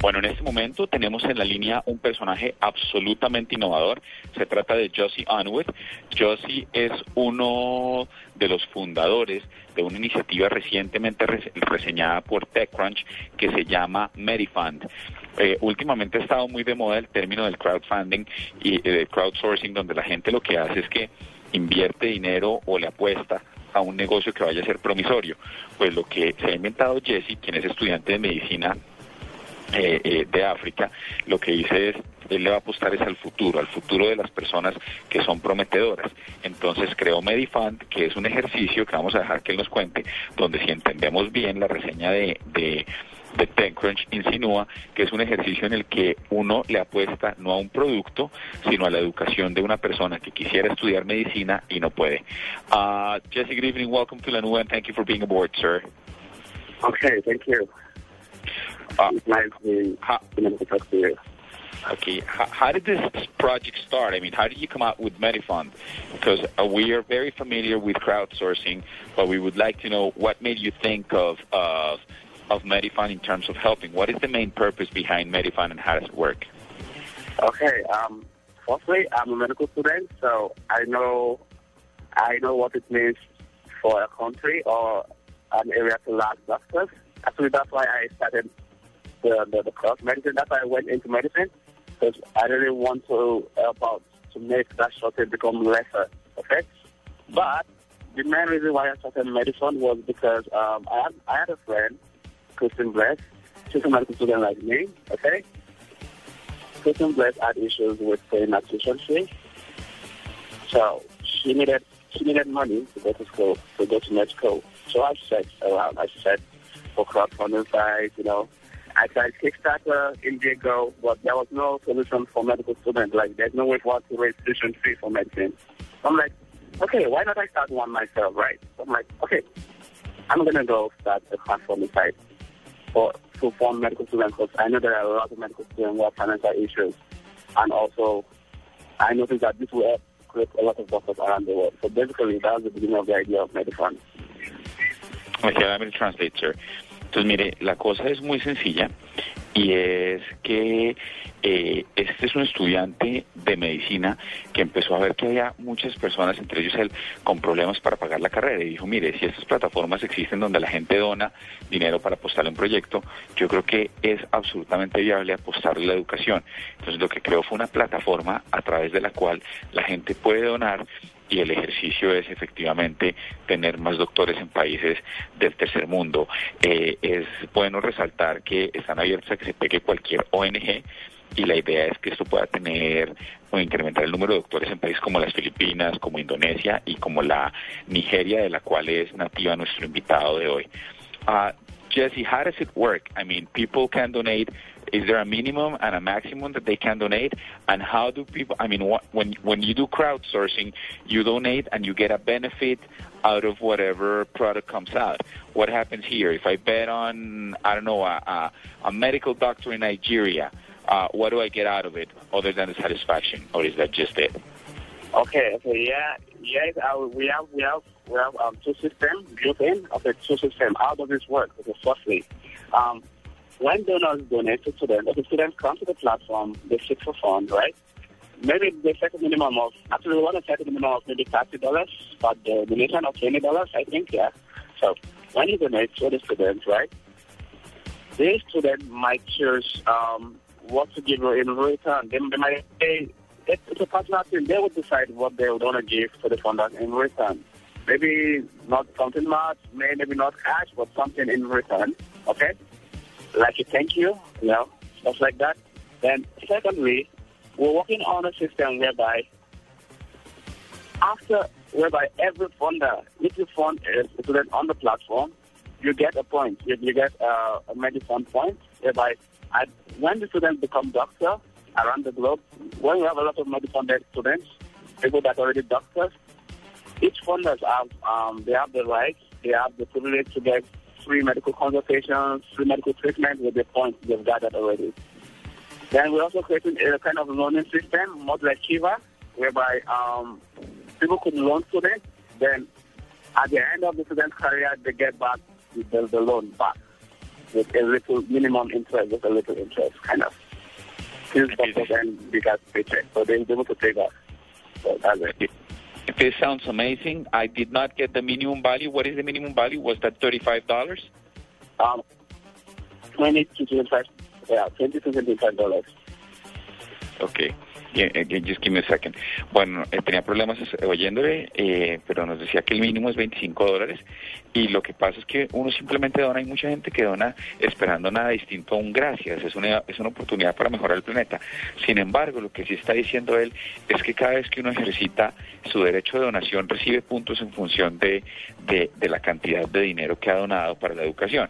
Bueno, en este momento tenemos en la línea un personaje absolutamente innovador. Se trata de Josie Unwith. Josie es uno de los fundadores de una iniciativa recientemente res- reseñada por TechCrunch que se llama Medifund. Eh, últimamente ha estado muy de moda el término del crowdfunding y eh, del crowdsourcing, donde la gente lo que hace es que invierte dinero o le apuesta a un negocio que vaya a ser promisorio. Pues lo que se ha inventado Jesse, quien es estudiante de medicina eh, eh, de África, lo que dice es, él le va a apostar es al futuro, al futuro de las personas que son prometedoras. Entonces creó Medifund, que es un ejercicio que vamos a dejar que él nos cuente, donde si entendemos bien la reseña de, de, de TechCrunch insinúa que es un ejercicio en el que uno le apuesta no a un producto, sino a la educación de una persona que quisiera estudiar medicina y no puede. Uh, Jesse, good evening, welcome to Lanua, and thank you for being aboard, sir. Okay, thank you. Okay, how, how did this project start? I mean, how did you come out with Medifund? Because uh, we are very familiar with crowdsourcing, but we would like to know what made you think of of of Medifund in terms of helping. What is the main purpose behind Medifund, and how does it work? Okay, um, firstly, I'm a medical student, so I know I know what it means for a country or an area to lack doctors. Actually, that's why I started the the, the course medicine. That's why I went into medicine because I really want to help out to make that shortage become lesser. Okay, but the main reason why I started medicine was because um, I had I had a friend, Kristen Bless. She's a medical student like me. Okay. Kristen Bless had issues with paying her tuition fee. So she needed she needed money to go to school, to go to med school. So I searched around. I searched for crowdfunding sites, you know. I tried Kickstarter, uh, Indiegogo, but there was no solution for medical students. Like there's no way for us to raise tuition fee for medicine. I'm like, okay, why not I start one myself, right? So I'm like, okay, I'm gonna go start a crowdfunding site for to fund medical students because I know there are a lot of medical students who have financial issues, and also I noticed that this will help create a lot of doctors around the world. So basically, that was the beginning of the idea of Medifund. Okay, let me translate, sir. Entonces, mire, la cosa es muy sencilla y es que eh, este es un estudiante de medicina que empezó a ver que había muchas personas, entre ellos él, con problemas para pagar la carrera y dijo, mire, si estas plataformas existen donde la gente dona dinero para apostar a un proyecto, yo creo que es absolutamente viable apostarle la educación. Entonces, lo que creó fue una plataforma a través de la cual la gente puede donar y el ejercicio es efectivamente tener más doctores en países del tercer mundo. Eh, es bueno resaltar que están abiertos a que se pegue cualquier ONG y la idea es que esto pueda tener o incrementar el número de doctores en países como las Filipinas, como Indonesia y como la Nigeria, de la cual es nativa nuestro invitado de hoy. Uh, Jesse, how does it work? I mean, people can donate. Is there a minimum and a maximum that they can donate? And how do people? I mean, what, when when you do crowdsourcing, you donate and you get a benefit out of whatever product comes out. What happens here? If I bet on, I don't know, a, a, a medical doctor in Nigeria, uh, what do I get out of it other than the satisfaction, or is that just it? Okay, okay, yeah, yes, uh, we have we have we have um, two systems built in. Okay, two systems. How does this work? Okay, firstly, um, when donors donate to students, the students come to the platform, they seek for funds, right? Maybe they set a minimum of actually we want to set a minimum of maybe thirty dollars, but the donation of twenty dollars, I think, yeah. So when you donate to the students, right? The student might choose um, what to give in return. They, they might say it's a thing. They would decide what they would want to give to the funders in return. Maybe not something much, maybe not cash, but something in return. Okay? Like a thank you, you know, stuff like that. Then, secondly, we're working on a system whereby after, whereby every funder, if you fund a student on the platform, you get a point. You, you get uh, a Medifund point. whereby when the students become doctor around the globe, when we have a lot of medical students, people that are already doctors, each funders have um, they have the right, they have the privilege to get free medical consultations, free medical treatment with the points they've gathered already. Then we're also creating a kind of loaning system, more like Kiva, whereby um, people could loan students. Then at the end of the student's career, they get back the, the loan back with a little minimum interest, with a little interest, kind of. Better than bigger paycheck, so they're able to take off. So that's it. This sounds amazing. I did not get the minimum value. What is the minimum value? Was that $35? Um, 20 to 25, yeah, 20 to 25 dollars. Okay. Just give me a second. Bueno, eh, tenía problemas oyéndole, eh, pero nos decía que el mínimo es 25 dólares y lo que pasa es que uno simplemente dona, hay mucha gente que dona esperando nada distinto a un gracias, es una, es una oportunidad para mejorar el planeta. Sin embargo, lo que sí está diciendo él es que cada vez que uno ejercita su derecho de donación recibe puntos en función de, de la cantidad de dinero que ha donado para la educación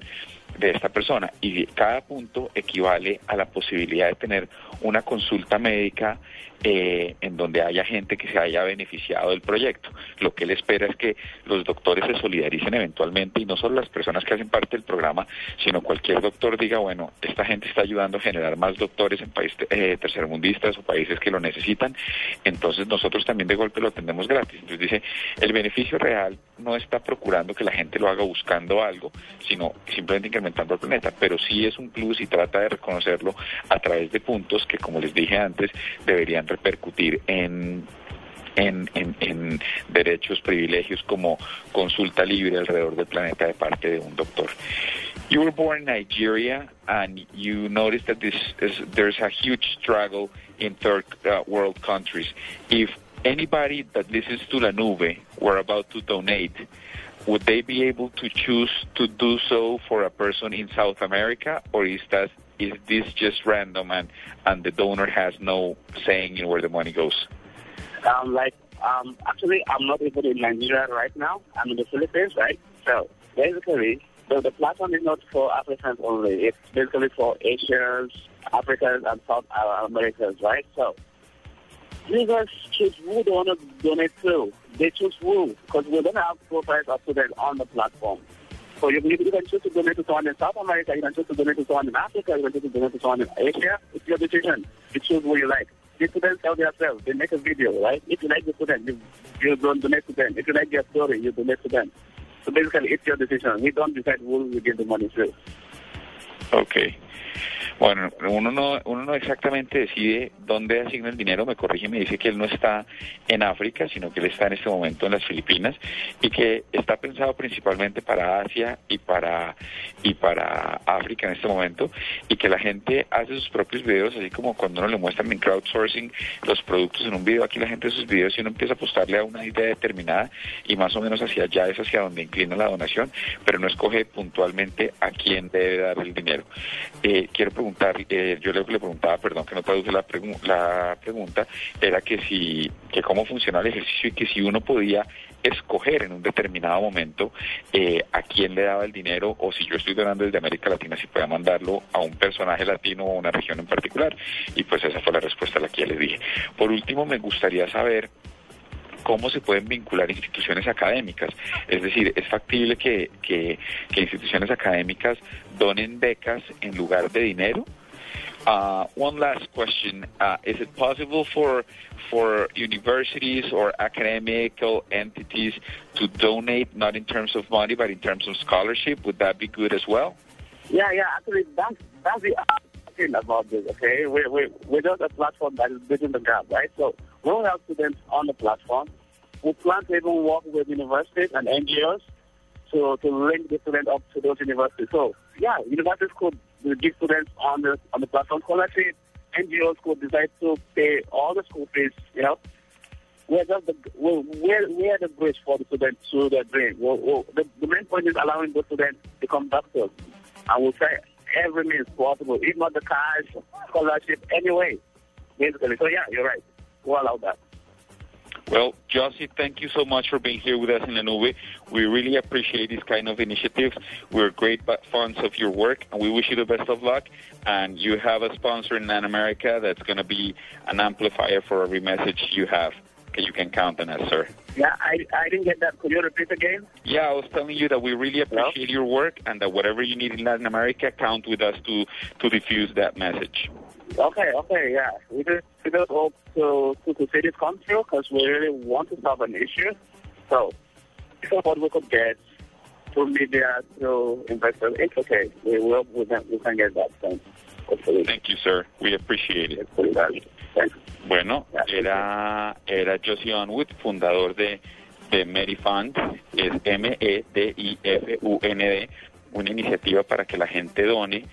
de esta persona y cada punto equivale a la posibilidad de tener una consulta médica eh, en donde haya gente que se haya beneficiado del proyecto. Lo que él espera es que los doctores se solidaricen eventualmente y no solo las personas que hacen parte del programa, sino cualquier doctor diga, bueno, esta gente está ayudando a generar más doctores en países eh, tercermundistas o países que lo necesitan, entonces nosotros también de golpe lo atendemos gratis. Entonces dice, el beneficio real no está procurando que la gente lo haga buscando algo, sino simplemente incrementando el planeta, pero sí es un plus y trata de reconocerlo a través de puntos que, como les dije antes, deberían repercutir en en, en, en, derechos, privilegios como consulta libre alrededor del planeta de parte de un doctor. You were born in Nigeria and you noticed that this is, there's a huge struggle in third uh, world countries. If anybody that listens to La Nube were about to donate, would they be able to choose to do so for a person in South America or is that is this just random and, and the donor has no saying in where the money goes? Um, like, um, actually, I'm not even in Nigeria right now. I'm in the Philippines, right? So basically, the, the platform is not for Africans only. It's basically for Asians, Africans, and South Americans, right? So users choose who they want to donate to. They choose who because we don't have profiles of students on the platform. So you, you can choose to donate to someone in South America, you can choose to donate to someone in Africa, you can choose to donate to someone in Asia. It's your decision. You choose who you like. The students tell themselves, they make a video, right? If you like the student, you, you don't donate to them. If you like their story, you donate to them. So basically, it's your decision. We don't decide who we give the money to. Okay. Bueno, uno no, uno no exactamente decide dónde asigna el dinero, me corrige y me dice que él no está en África, sino que él está en este momento en las Filipinas y que está pensado principalmente para Asia y para, y para África en este momento y que la gente hace sus propios videos, así como cuando uno le muestran en crowdsourcing los productos en un video, aquí la gente hace sus videos y uno empieza a apostarle a una idea determinada y más o menos hacia allá es hacia donde inclina la donación, pero no escoge puntualmente a quién debe dar el dinero. Eh, quiero preguntar eh, yo le preguntaba, perdón que no traduce la, la pregunta, era que si, que cómo funciona el ejercicio y que si uno podía escoger en un determinado momento eh, a quién le daba el dinero o si yo estoy donando desde América Latina, si pueda mandarlo a un personaje latino o una región en particular. Y pues esa fue la respuesta a la que ya les dije. Por último, me gustaría saber cómo se pueden vincular instituciones académicas. Es decir, es factible que, que, que instituciones académicas donen becas en lugar de dinero. Uh, one last question: uh, Is it possible for for universities or academical entities to donate, not in terms of money, but in terms of scholarship? Would that be good as well? Yeah, yeah. Actually, that's that's the thing about this. Okay, we we we're just a platform that is bridging the gap, right? So we'll have students on the platform. We plan to even work with universities and NGOs to, to link the students up to those universities. So, yeah, universities could give students on the on the platform scholarship. NGOs could decide to pay all the school fees, you know. We're just the, we're, we're, the bridge for the students to their dream. We're, we're, the, the main point is allowing the students to become doctors. And we'll try every means possible, not the cash, scholarship, anyway, basically. So, yeah, you're right. We'll allow that. Well, Jossy, thank you so much for being here with us in La Nube. We really appreciate these kind of initiatives. We're great fans of your work, and we wish you the best of luck. And you have a sponsor in Latin America that's going to be an amplifier for every message you have. You can count on us, sir. Yeah, I, I didn't get that. Could you repeat again? Yeah, I was telling you that we really appreciate your work and that whatever you need in Latin America, count with us to, to diffuse that message. Okay, okay, yeah. We just, we just hope to, to, to see this come through because we really want to solve an issue. So, if what we could get through media, through investors, it's okay. We will, we can, we can get that done. Hopefully. Thank you, sir. We appreciate it. Thanks. Bueno, era, era Josie Onwood, fundador de, de Medifund, es M-E-D-I-F-U-N-D, una iniciativa para que la gente done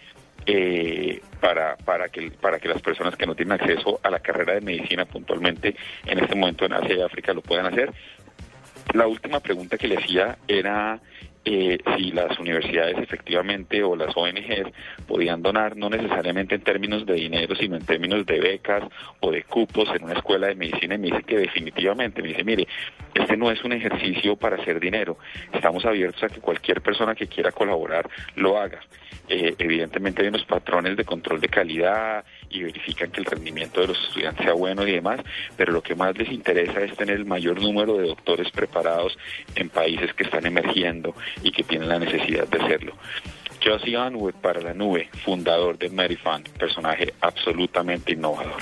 eh, para, para, que, para que las personas que no tienen acceso a la carrera de medicina puntualmente en este momento en Asia y África lo puedan hacer. La última pregunta que le hacía era eh, si las universidades efectivamente o las ONGs podían donar, no necesariamente en términos de dinero, sino en términos de becas o de cupos en una escuela de medicina, y me dice que definitivamente, me dice, mire, este no es un ejercicio para hacer dinero, estamos abiertos a que cualquier persona que quiera colaborar lo haga. Eh, evidentemente hay unos patrones de control de calidad y verifican que el rendimiento de los estudiantes sea bueno y demás, pero lo que más les interesa es tener el mayor número de doctores preparados en países que están emergiendo y que tienen la necesidad de hacerlo. Josie Onwood para la nube, fundador de Medifund, personaje absolutamente innovador.